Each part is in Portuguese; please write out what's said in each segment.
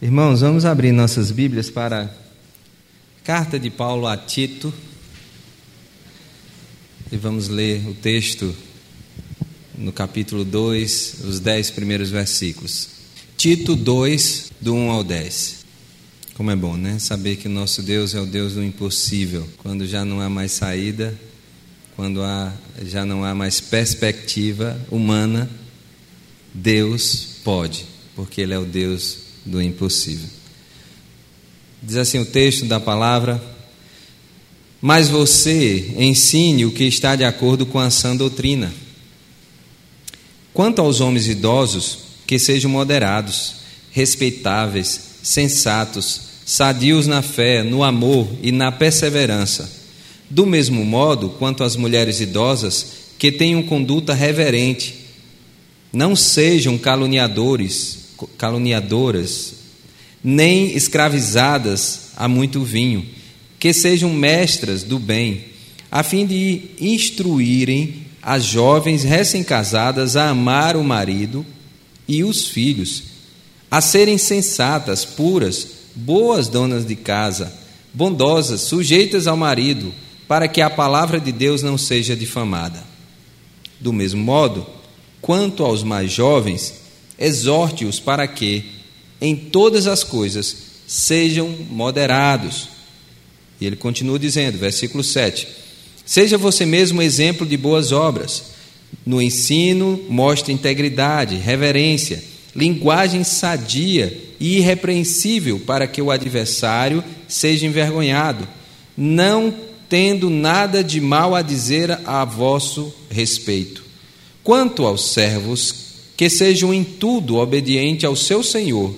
Irmãos, vamos abrir nossas Bíblias para a carta de Paulo a Tito e vamos ler o texto no capítulo 2, os dez primeiros versículos. Tito 2, do 1 ao 10. Como é bom, né? Saber que o nosso Deus é o Deus do impossível. Quando já não há mais saída, quando há, já não há mais perspectiva humana, Deus pode, porque Ele é o Deus do impossível. Diz assim o texto da palavra: Mas você ensine o que está de acordo com a sã doutrina. Quanto aos homens idosos, que sejam moderados, respeitáveis, sensatos, sadios na fé, no amor e na perseverança. Do mesmo modo, quanto às mulheres idosas, que tenham conduta reverente, não sejam caluniadores, caluniadoras, nem escravizadas a muito vinho, que sejam mestras do bem, a fim de instruírem as jovens recém-casadas a amar o marido e os filhos, a serem sensatas, puras, boas donas de casa, bondosas, sujeitas ao marido, para que a palavra de Deus não seja difamada. Do mesmo modo, quanto aos mais jovens, exorte-os para que, em todas as coisas, sejam moderados. E ele continua dizendo, versículo 7: Seja você mesmo exemplo de boas obras no ensino, mostre integridade, reverência, linguagem sadia e irrepreensível para que o adversário seja envergonhado, não tendo nada de mal a dizer a vosso respeito. Quanto aos servos, que sejam em tudo obedientes ao seu Senhor,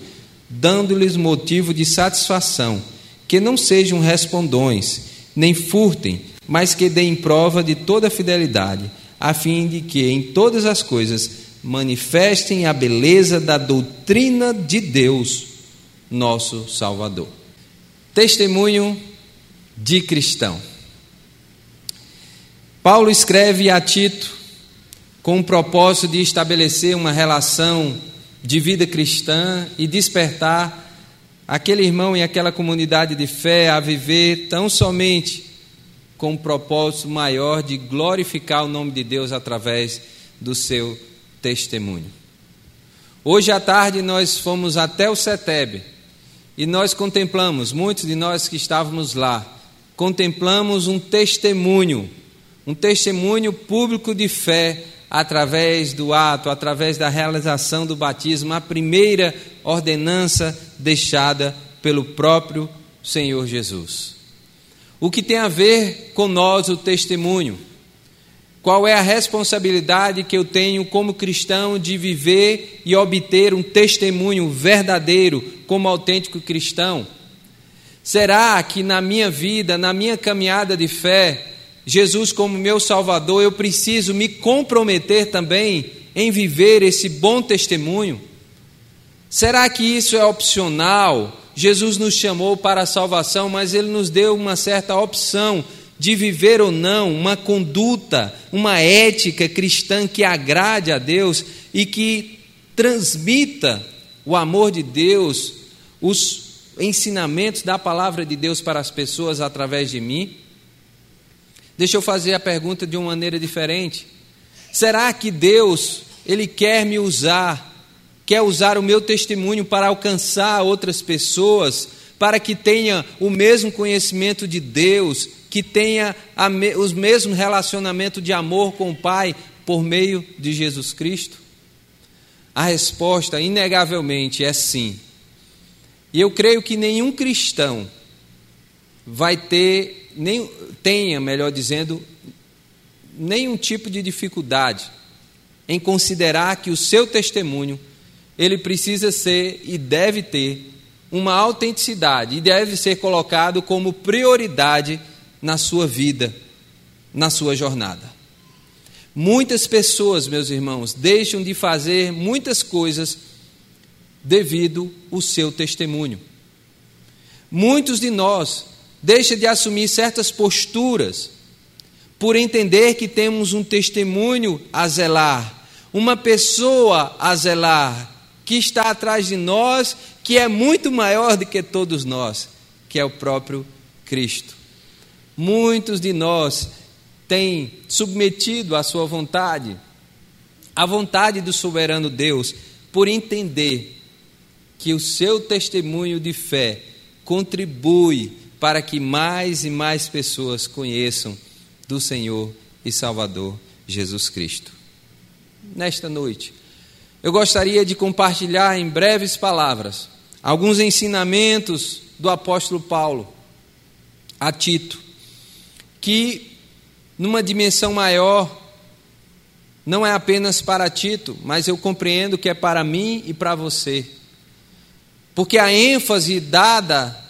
dando-lhes motivo de satisfação, que não sejam respondões, nem furtem, mas que deem prova de toda fidelidade a fim de que em todas as coisas manifestem a beleza da doutrina de Deus, nosso Salvador. Testemunho de cristão. Paulo escreve a Tito com o propósito de estabelecer uma relação de vida cristã e despertar aquele irmão e aquela comunidade de fé a viver tão somente com um propósito maior de glorificar o nome de Deus através do seu testemunho. Hoje à tarde nós fomos até o Seteb e nós contemplamos, muitos de nós que estávamos lá, contemplamos um testemunho, um testemunho público de fé através do ato, através da realização do batismo, a primeira ordenança deixada pelo próprio Senhor Jesus. O que tem a ver com nós o testemunho? Qual é a responsabilidade que eu tenho como cristão de viver e obter um testemunho verdadeiro como autêntico cristão? Será que na minha vida, na minha caminhada de fé, Jesus como meu Salvador, eu preciso me comprometer também em viver esse bom testemunho? Será que isso é opcional? Jesus nos chamou para a salvação, mas Ele nos deu uma certa opção de viver ou não uma conduta, uma ética cristã que agrade a Deus e que transmita o amor de Deus, os ensinamentos da palavra de Deus para as pessoas através de mim? Deixa eu fazer a pergunta de uma maneira diferente. Será que Deus, Ele quer me usar quer usar o meu testemunho para alcançar outras pessoas, para que tenha o mesmo conhecimento de Deus, que tenha me, os mesmos relacionamento de amor com o Pai por meio de Jesus Cristo? A resposta, inegavelmente, é sim. E eu creio que nenhum cristão vai ter, nem, tenha, melhor dizendo, nenhum tipo de dificuldade em considerar que o seu testemunho ele precisa ser e deve ter uma autenticidade e deve ser colocado como prioridade na sua vida, na sua jornada. Muitas pessoas, meus irmãos, deixam de fazer muitas coisas devido ao seu testemunho. Muitos de nós deixam de assumir certas posturas por entender que temos um testemunho a zelar, uma pessoa a zelar, que está atrás de nós, que é muito maior do que todos nós, que é o próprio Cristo. Muitos de nós têm submetido à sua vontade, à vontade do soberano Deus, por entender que o seu testemunho de fé contribui para que mais e mais pessoas conheçam do Senhor e Salvador Jesus Cristo. Nesta noite, eu gostaria de compartilhar em breves palavras alguns ensinamentos do apóstolo Paulo a Tito, que numa dimensão maior não é apenas para Tito, mas eu compreendo que é para mim e para você. Porque a ênfase dada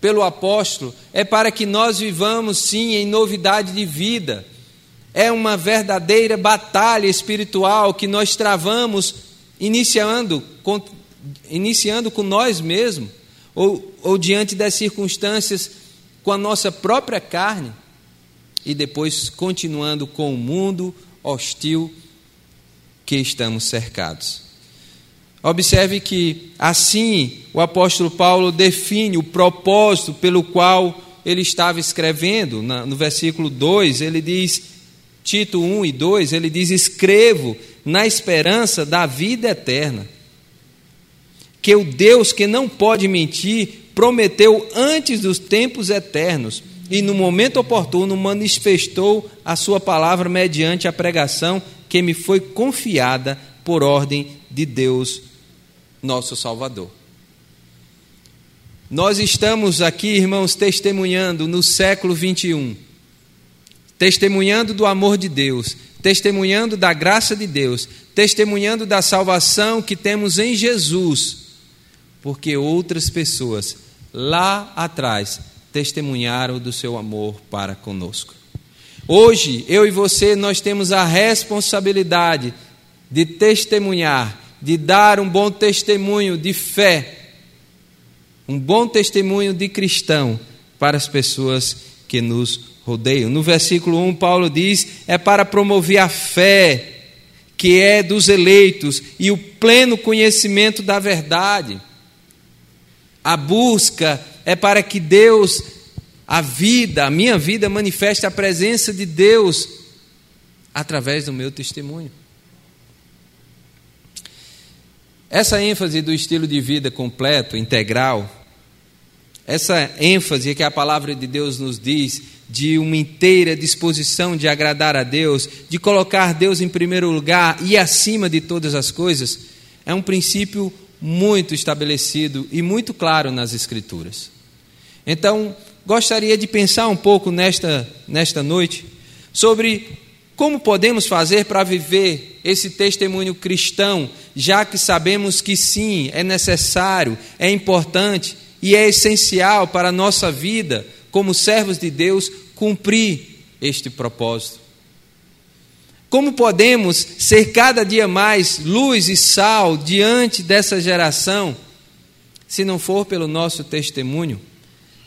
pelo apóstolo é para que nós vivamos sim em novidade de vida é uma verdadeira batalha espiritual que nós travamos iniciando com, iniciando com nós mesmos, ou, ou diante das circunstâncias com a nossa própria carne, e depois continuando com o mundo hostil que estamos cercados. Observe que assim o apóstolo Paulo define o propósito pelo qual ele estava escrevendo. No versículo 2, ele diz: Tito 1 e 2, ele diz: Escrevo na esperança da vida eterna. Que o Deus que não pode mentir prometeu antes dos tempos eternos e no momento oportuno manifestou a sua palavra mediante a pregação que me foi confiada por ordem de Deus, nosso Salvador. Nós estamos aqui, irmãos, testemunhando no século 21 testemunhando do amor de Deus, testemunhando da graça de Deus, testemunhando da salvação que temos em Jesus, porque outras pessoas lá atrás testemunharam do seu amor para conosco. Hoje, eu e você, nós temos a responsabilidade de testemunhar, de dar um bom testemunho de fé, um bom testemunho de cristão para as pessoas que nos rodeiam. No versículo 1, Paulo diz: é para promover a fé que é dos eleitos e o pleno conhecimento da verdade. A busca é para que Deus, a vida, a minha vida, manifeste a presença de Deus através do meu testemunho. Essa ênfase do estilo de vida completo, integral, essa ênfase que a palavra de Deus nos diz, de uma inteira disposição de agradar a Deus, de colocar Deus em primeiro lugar e acima de todas as coisas, é um princípio muito estabelecido e muito claro nas Escrituras. Então, gostaria de pensar um pouco nesta, nesta noite sobre como podemos fazer para viver esse testemunho cristão, já que sabemos que sim, é necessário, é importante e é essencial para a nossa vida como servos de Deus, cumprir este propósito? Como podemos ser cada dia mais luz e sal diante dessa geração, se não for pelo nosso testemunho,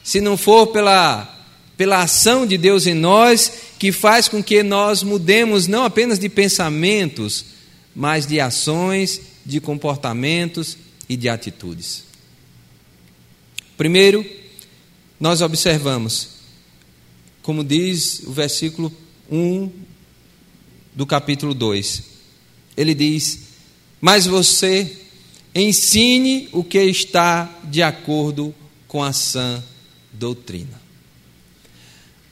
se não for pela, pela ação de Deus em nós, que faz com que nós mudemos não apenas de pensamentos, mas de ações, de comportamentos e de atitudes? Primeiro, nós observamos, como diz o versículo 1 do capítulo 2, ele diz: Mas você ensine o que está de acordo com a sã doutrina.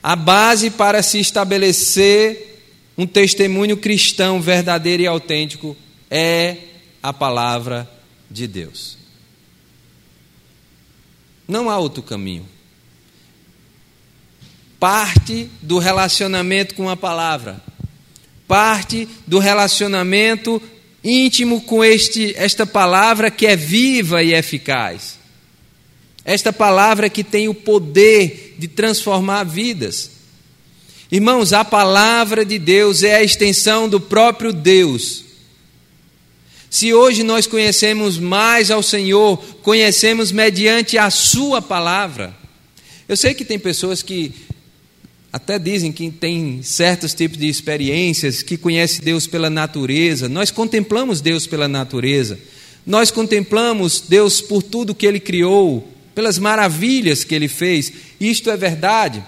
A base para se estabelecer um testemunho cristão verdadeiro e autêntico é a palavra de Deus. Não há outro caminho parte do relacionamento com a palavra, parte do relacionamento íntimo com este, esta palavra que é viva e eficaz. Esta palavra que tem o poder de transformar vidas. Irmãos, a palavra de Deus é a extensão do próprio Deus. Se hoje nós conhecemos mais ao Senhor, conhecemos mediante a Sua palavra. Eu sei que tem pessoas que até dizem que tem certos tipos de experiências, que conhece Deus pela natureza. Nós contemplamos Deus pela natureza. Nós contemplamos Deus por tudo que Ele criou, pelas maravilhas que Ele fez, isto é verdade,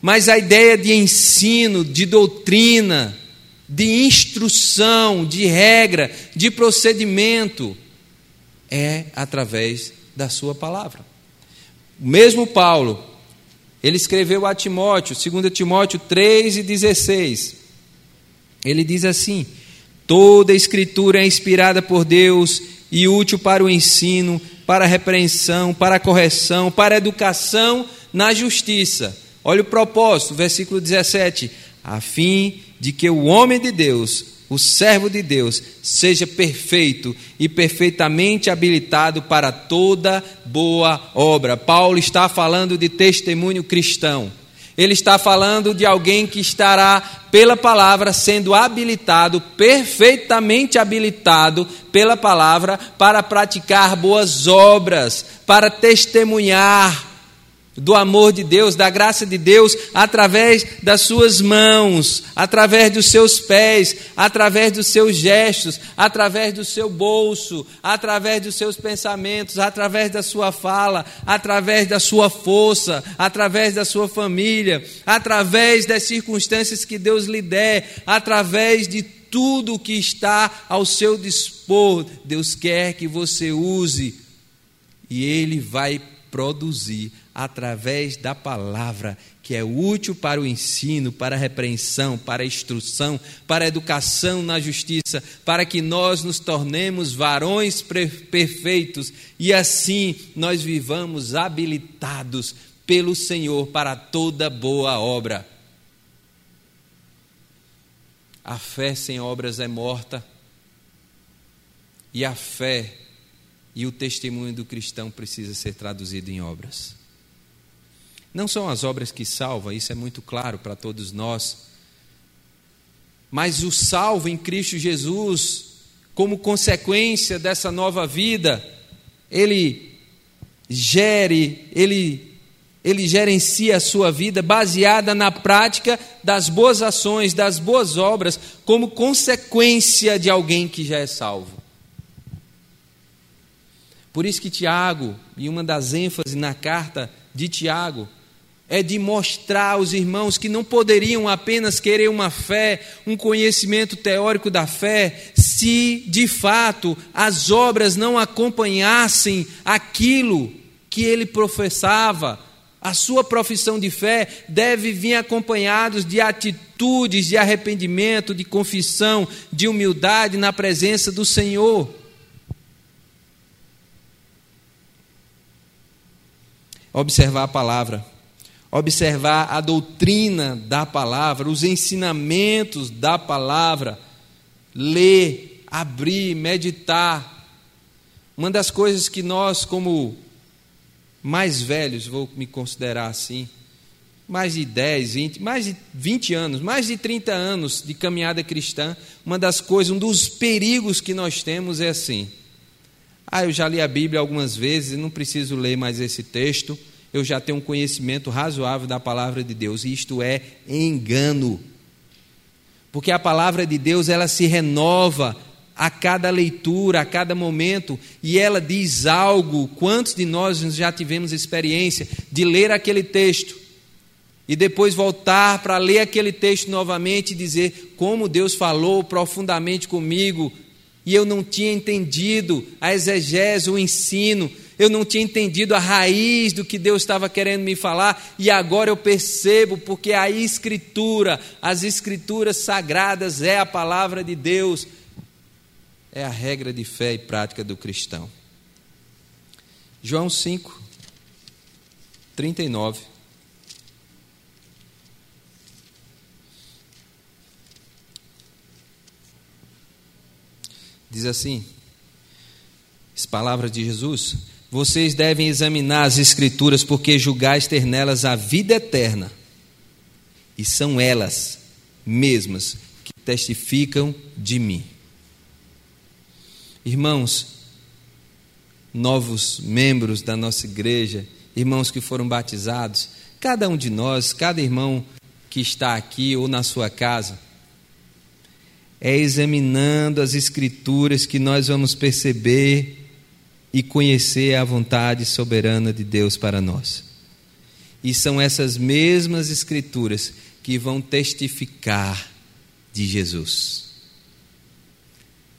mas a ideia de ensino, de doutrina, de instrução, de regra, de procedimento, é através da Sua palavra. O mesmo Paulo, ele escreveu a Timóteo, 2 Timóteo 3 e 16. Ele diz assim: Toda escritura é inspirada por Deus e útil para o ensino, para a repreensão, para a correção, para a educação na justiça. Olha o propósito, versículo 17: a fim de que o homem de Deus, o servo de Deus, seja perfeito e perfeitamente habilitado para toda boa obra. Paulo está falando de testemunho cristão. Ele está falando de alguém que estará, pela palavra, sendo habilitado, perfeitamente habilitado pela palavra, para praticar boas obras, para testemunhar do amor de Deus, da graça de Deus, através das suas mãos, através dos seus pés, através dos seus gestos, através do seu bolso, através dos seus pensamentos, através da sua fala, através da sua força, através da sua família, através das circunstâncias que Deus lhe der, através de tudo que está ao seu dispor. Deus quer que você use e Ele vai produzir através da palavra, que é útil para o ensino, para a repreensão, para a instrução, para a educação na justiça, para que nós nos tornemos varões perfeitos e assim nós vivamos habilitados pelo Senhor para toda boa obra. A fé sem obras é morta, e a fé e o testemunho do cristão precisa ser traduzido em obras. Não são as obras que salvam, isso é muito claro para todos nós. Mas o salvo em Cristo Jesus, como consequência dessa nova vida, ele gere, ele, ele gerencia a sua vida baseada na prática das boas ações, das boas obras, como consequência de alguém que já é salvo. Por isso que Tiago, e uma das ênfases na carta de Tiago, é de mostrar aos irmãos que não poderiam apenas querer uma fé, um conhecimento teórico da fé, se de fato as obras não acompanhassem aquilo que ele professava. A sua profissão de fé deve vir acompanhados de atitudes de arrependimento, de confissão, de humildade na presença do Senhor. Observar a palavra observar a doutrina da palavra, os ensinamentos da palavra, ler, abrir, meditar. Uma das coisas que nós, como mais velhos, vou me considerar assim, mais de 10, 20, mais de 20 anos, mais de 30 anos de caminhada cristã, uma das coisas, um dos perigos que nós temos é assim. Ah, eu já li a Bíblia algumas vezes não preciso ler mais esse texto eu já tenho um conhecimento razoável da palavra de Deus. Isto é engano. Porque a palavra de Deus, ela se renova a cada leitura, a cada momento, e ela diz algo. Quantos de nós já tivemos experiência de ler aquele texto e depois voltar para ler aquele texto novamente e dizer como Deus falou profundamente comigo e eu não tinha entendido a exegese, o ensino, eu não tinha entendido a raiz do que Deus estava querendo me falar, e agora eu percebo, porque a Escritura, as Escrituras sagradas, é a palavra de Deus, é a regra de fé e prática do cristão. João 5, 39. Diz assim: as palavras de Jesus: Vocês devem examinar as Escrituras, porque julgais ter nelas a vida eterna, e são elas mesmas que testificam de mim. Irmãos, novos membros da nossa igreja, irmãos que foram batizados, cada um de nós, cada irmão que está aqui ou na sua casa, é examinando as Escrituras que nós vamos perceber e conhecer a vontade soberana de Deus para nós. E são essas mesmas Escrituras que vão testificar de Jesus.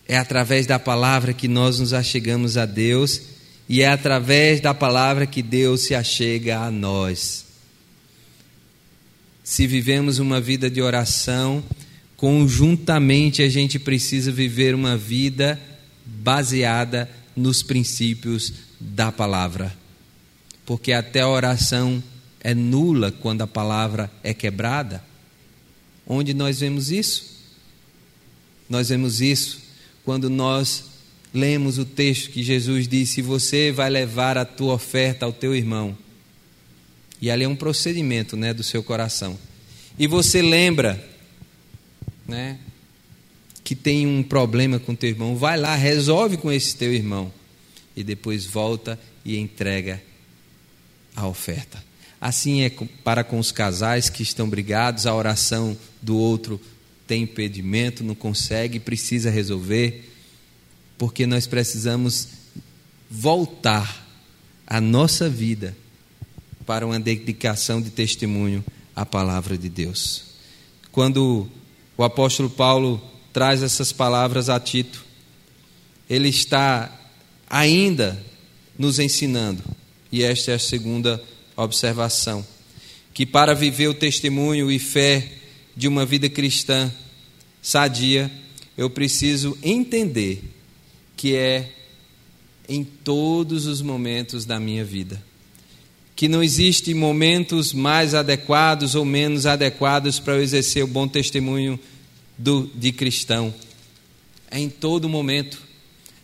É através da palavra que nós nos achegamos a Deus e é através da palavra que Deus se achega a nós. Se vivemos uma vida de oração, conjuntamente a gente precisa viver uma vida baseada nos princípios da palavra. Porque até a oração é nula quando a palavra é quebrada. Onde nós vemos isso? Nós vemos isso quando nós lemos o texto que Jesus disse: Você vai levar a tua oferta ao teu irmão. E ali é um procedimento né, do seu coração. E você lembra né, que tem um problema com teu irmão, vai lá, resolve com esse teu irmão. E depois volta e entrega a oferta. Assim é para com os casais que estão brigados, a oração do outro tem impedimento, não consegue, precisa resolver, porque nós precisamos voltar a nossa vida para uma dedicação de testemunho à palavra de Deus. Quando o apóstolo Paulo traz essas palavras a Tito, ele está ainda nos ensinando, e esta é a segunda observação, que para viver o testemunho e fé de uma vida cristã sadia, eu preciso entender que é em todos os momentos da minha vida. Que não existe momentos mais adequados ou menos adequados para eu exercer o bom testemunho do, de cristão. É em todo momento,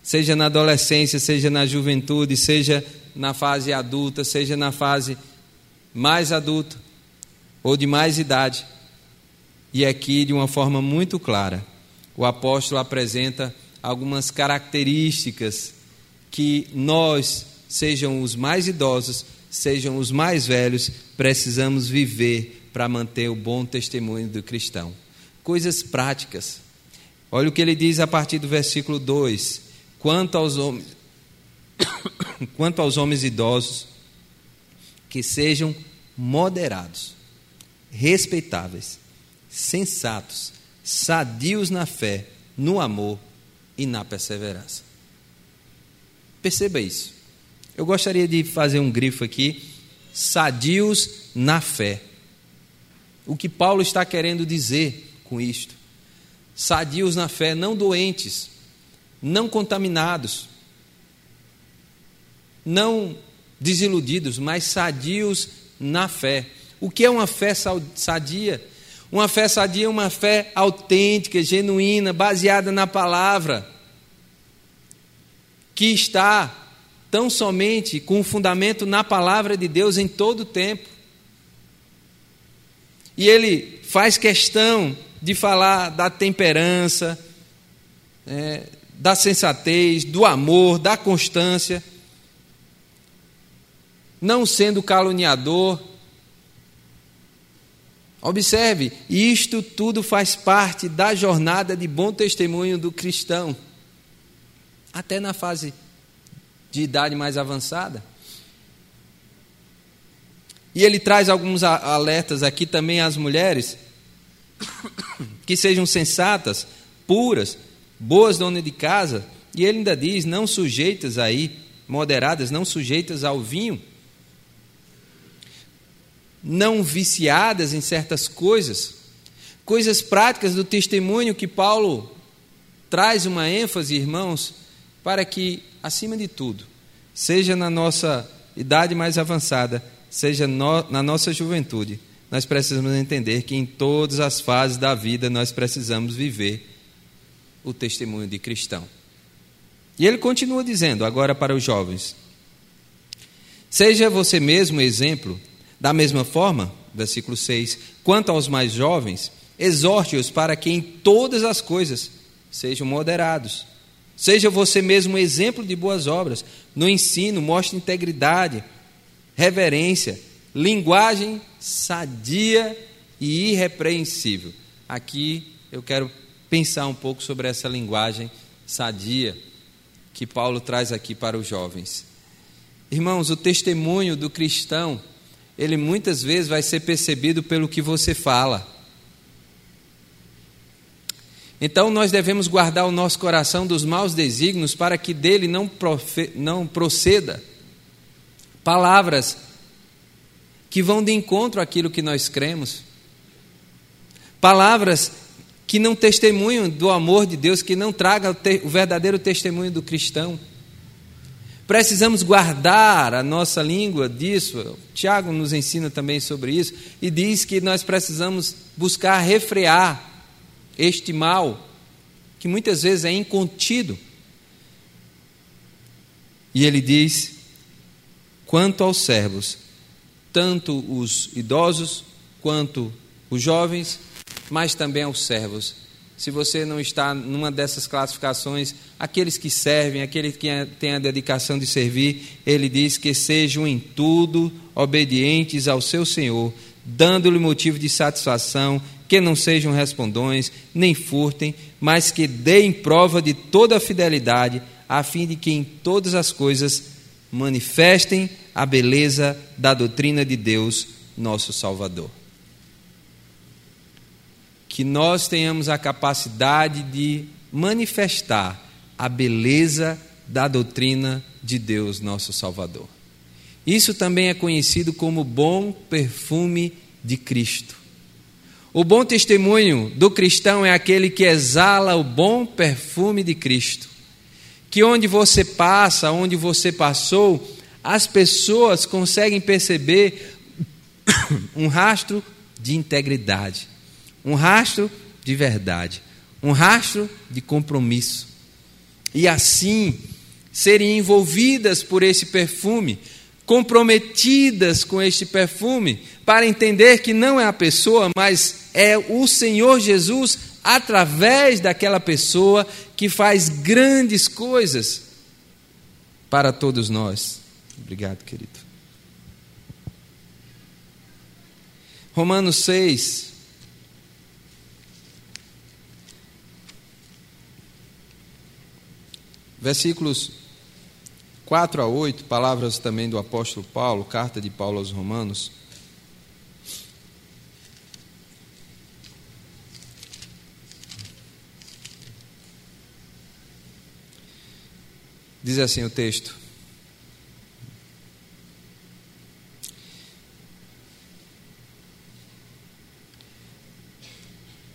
seja na adolescência, seja na juventude, seja na fase adulta, seja na fase mais adulta ou de mais idade. E aqui, de uma forma muito clara, o apóstolo apresenta algumas características que nós, sejam os mais idosos, sejam os mais velhos, precisamos viver para manter o bom testemunho do cristão. Coisas práticas. Olha o que ele diz a partir do versículo 2: quanto aos homens, quanto aos homens idosos, que sejam moderados, respeitáveis, sensatos, sadios na fé, no amor e na perseverança. Perceba isso. Eu gostaria de fazer um grifo aqui: sadios na fé. O que Paulo está querendo dizer com isto? Sadios na fé, não doentes, não contaminados, não desiludidos, mas sadios na fé. O que é uma fé sadia? Uma fé sadia é uma fé autêntica, genuína, baseada na palavra, que está tão somente com o fundamento na palavra de Deus em todo o tempo. E ele faz questão de falar da temperança, é, da sensatez, do amor, da constância, não sendo caluniador. Observe, isto tudo faz parte da jornada de bom testemunho do cristão, até na fase de idade mais avançada. E ele traz alguns alertas aqui também às mulheres que sejam sensatas, puras, boas donas de casa, e ele ainda diz: não sujeitas aí, moderadas, não sujeitas ao vinho, não viciadas em certas coisas, coisas práticas do testemunho que Paulo traz uma ênfase, irmãos, para que, acima de tudo, seja na nossa idade mais avançada, seja no, na nossa juventude, nós precisamos entender que em todas as fases da vida nós precisamos viver o testemunho de cristão. E ele continua dizendo, agora para os jovens: Seja você mesmo exemplo, da mesma forma, versículo 6, quanto aos mais jovens, exorte-os para que em todas as coisas sejam moderados. Seja você mesmo exemplo de boas obras. No ensino, mostre integridade, reverência, linguagem sadia e irrepreensível. Aqui eu quero pensar um pouco sobre essa linguagem sadia. que Paulo traz aqui para os jovens. Irmãos, o testemunho do cristão, ele muitas vezes vai ser percebido pelo que você fala. Então nós devemos guardar o nosso coração dos maus desígnios para que dele não, profe, não proceda palavras que vão de encontro àquilo que nós cremos. Palavras que não testemunham do amor de Deus, que não tragam o, verdadeiro testemunho do cristão. Precisamos guardar a nossa língua disso. Tiago nos ensina também sobre isso e diz que nós precisamos buscar refrear este mal, que muitas vezes é incontido. E ele diz: quanto aos servos, tanto os idosos quanto os jovens, mas também aos servos. Se você não está numa dessas classificações, aqueles que servem, aqueles que têm a dedicação de servir, ele diz que sejam em tudo obedientes ao seu Senhor, dando-lhe motivo de satisfação, que não sejam respondões, nem furtem, mas que deem prova de toda a fidelidade, a fim de que em todas as coisas manifestem a beleza da doutrina de Deus, nosso Salvador. Que nós tenhamos a capacidade de manifestar a beleza da doutrina de Deus, nosso Salvador. Isso também é conhecido como bom perfume de Cristo. O bom testemunho do cristão é aquele que exala o bom perfume de Cristo. Que onde você passa, onde você passou, as pessoas conseguem perceber um rastro de integridade, um rastro de verdade, um rastro de compromisso. E assim serem envolvidas por esse perfume, comprometidas com este perfume, para entender que não é a pessoa, mas é o Senhor Jesus, através daquela pessoa, que faz grandes coisas para todos nós. Obrigado, querido. Romanos 6. Versículos 4 a 8, palavras também do apóstolo Paulo, carta de Paulo aos Romanos. Diz assim o texto: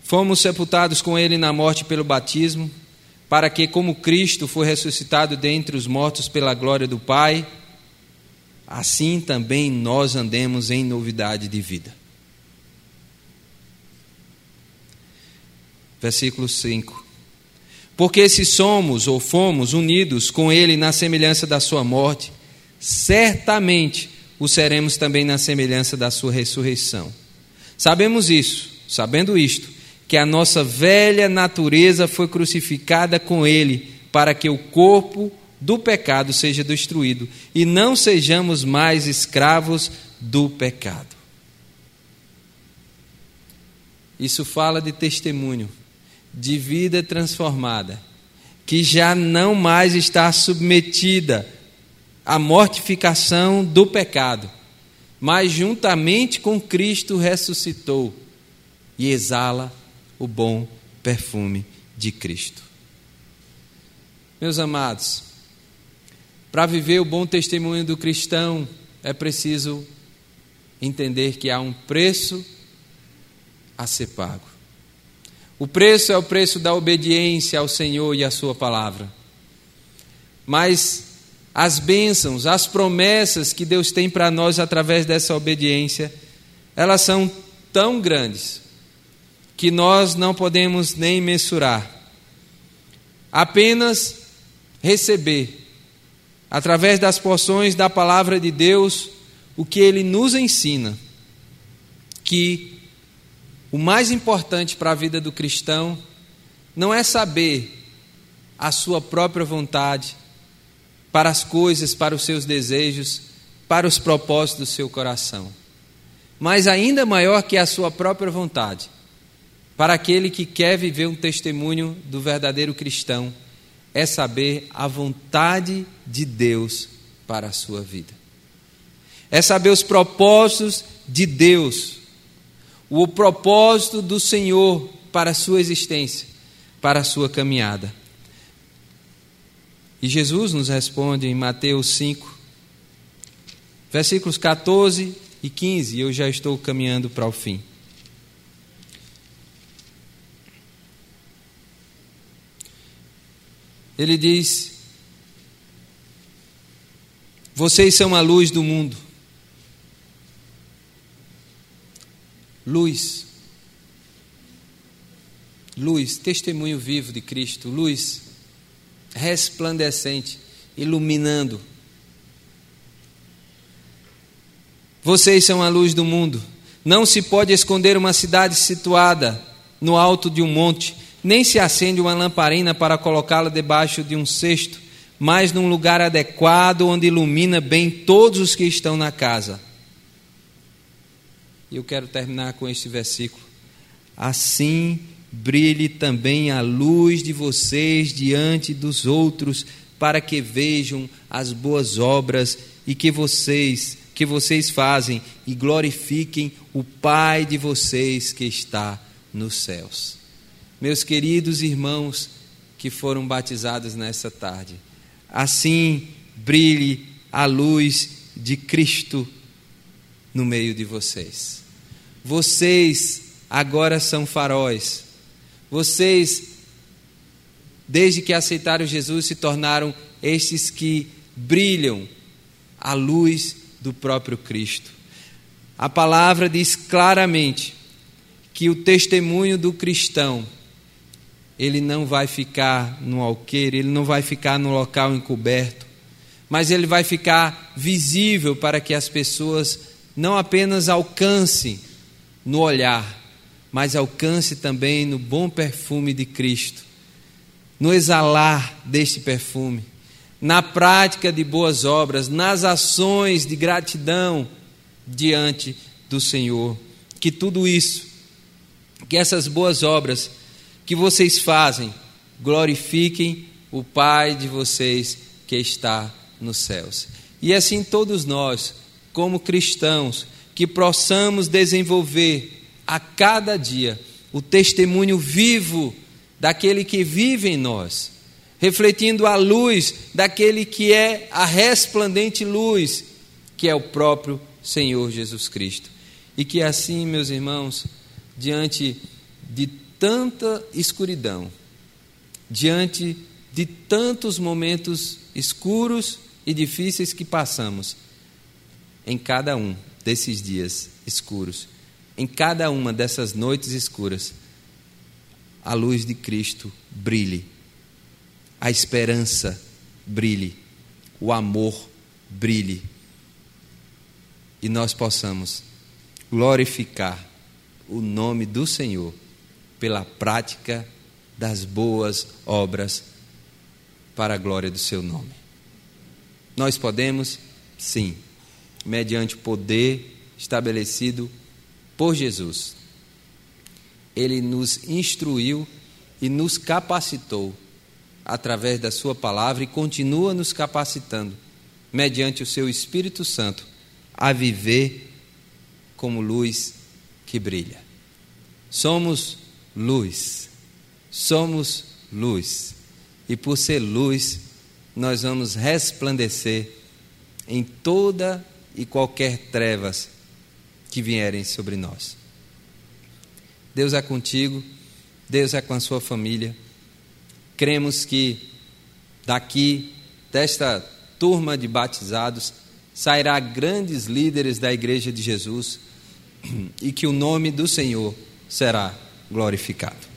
Fomos sepultados com ele na morte pelo batismo, para que, como Cristo foi ressuscitado dentre os mortos pela glória do Pai, assim também nós andemos em novidade de vida. Versículo 5. Porque se somos ou fomos unidos com Ele na semelhança da Sua morte, certamente o seremos também na semelhança da Sua ressurreição. Sabemos isso, sabendo isto, que a nossa velha natureza foi crucificada com Ele, para que o corpo do pecado seja destruído e não sejamos mais escravos do pecado. Isso fala de testemunho, de vida transformada, que já não mais está submetida à mortificação do pecado, mas juntamente com Cristo ressuscitou e exala o bom perfume de Cristo. Meus amados, para viver o bom testemunho do cristão, é preciso entender que há um preço a ser pago. O preço é o preço da obediência ao Senhor e à Sua palavra. Mas as bênçãos, as promessas que Deus tem para nós através dessa obediência, elas são tão grandes que nós não podemos nem mensurar. Apenas receber, através das porções da palavra de Deus, o que ele nos ensina, que o mais importante para a vida do cristão não é saber a sua própria vontade, para as coisas, para os seus desejos, para os propósitos do seu coração, mas ainda maior que a sua própria vontade para aquele que quer viver um testemunho do verdadeiro cristão, é saber a vontade de Deus para a sua vida. É saber os propósitos de Deus, o propósito do Senhor para a sua existência, para a sua caminhada. E Jesus nos responde em Mateus 5, versículos 14 e 15, e eu já estou caminhando para o fim. Ele diz: Vocês são a luz do mundo. Luz. Luz, testemunho vivo de Cristo, luz resplandecente, iluminando. Vocês são a luz do mundo. Não se pode esconder uma cidade situada no alto de um monte nem se acende uma lamparina para colocá-la debaixo de um cesto, mas num lugar adequado onde ilumina bem todos os que estão na casa. E eu quero terminar com este versículo. Assim brilhe também a luz de vocês diante dos outros, para que vejam as boas obras e que vocês que vocês fazem e glorifiquem o Pai de vocês que está nos céus meus queridos irmãos que foram batizados nessa tarde. Assim brilhe a luz de Cristo no meio de vocês. Vocês agora são faróis. Vocês, desde que aceitaram Jesus, se tornaram estes que brilham a luz do próprio Cristo. A palavra diz claramente que o testemunho do cristão ele não vai ficar no alqueire, ele não vai ficar no local encoberto, mas ele vai ficar visível para que as pessoas não apenas alcancem no olhar, mas alcance também no bom perfume de Cristo, no exalar deste perfume, na prática de boas obras, nas ações de gratidão diante do Senhor. Que tudo isso, que essas boas obras que vocês fazem, glorifiquem o Pai de vocês que está nos céus. E assim todos nós, como cristãos, que possamos desenvolver a cada dia o testemunho vivo daquele que vive em nós, refletindo a luz daquele que é a resplandente luz, que é o próprio Senhor Jesus Cristo. E que assim, meus irmãos, diante de tanta escuridão, diante de tantos momentos escuros e difíceis que passamos, em cada um desses dias escuros, em cada uma dessas noites escuras, a luz de Cristo brilhe, a esperança brilhe, o amor brilhe, e nós possamos glorificar o nome do Senhor pela prática das boas obras para a glória do seu nome. Nós podemos, sim, mediante o poder estabelecido por Jesus. Ele nos instruiu e nos capacitou através da Sua palavra e continua nos capacitando, mediante o Seu Espírito Santo, a viver como luz que brilha. Somos luz. Somos luz. E por ser luz, nós vamos resplandecer em toda e qualquer trevas que vierem sobre nós. Deus é contigo, Deus é com a sua família. Cremos que daqui, desta turma de batizados, sairá grandes líderes da Igreja de Jesus e que o nome do Senhor será glorificado.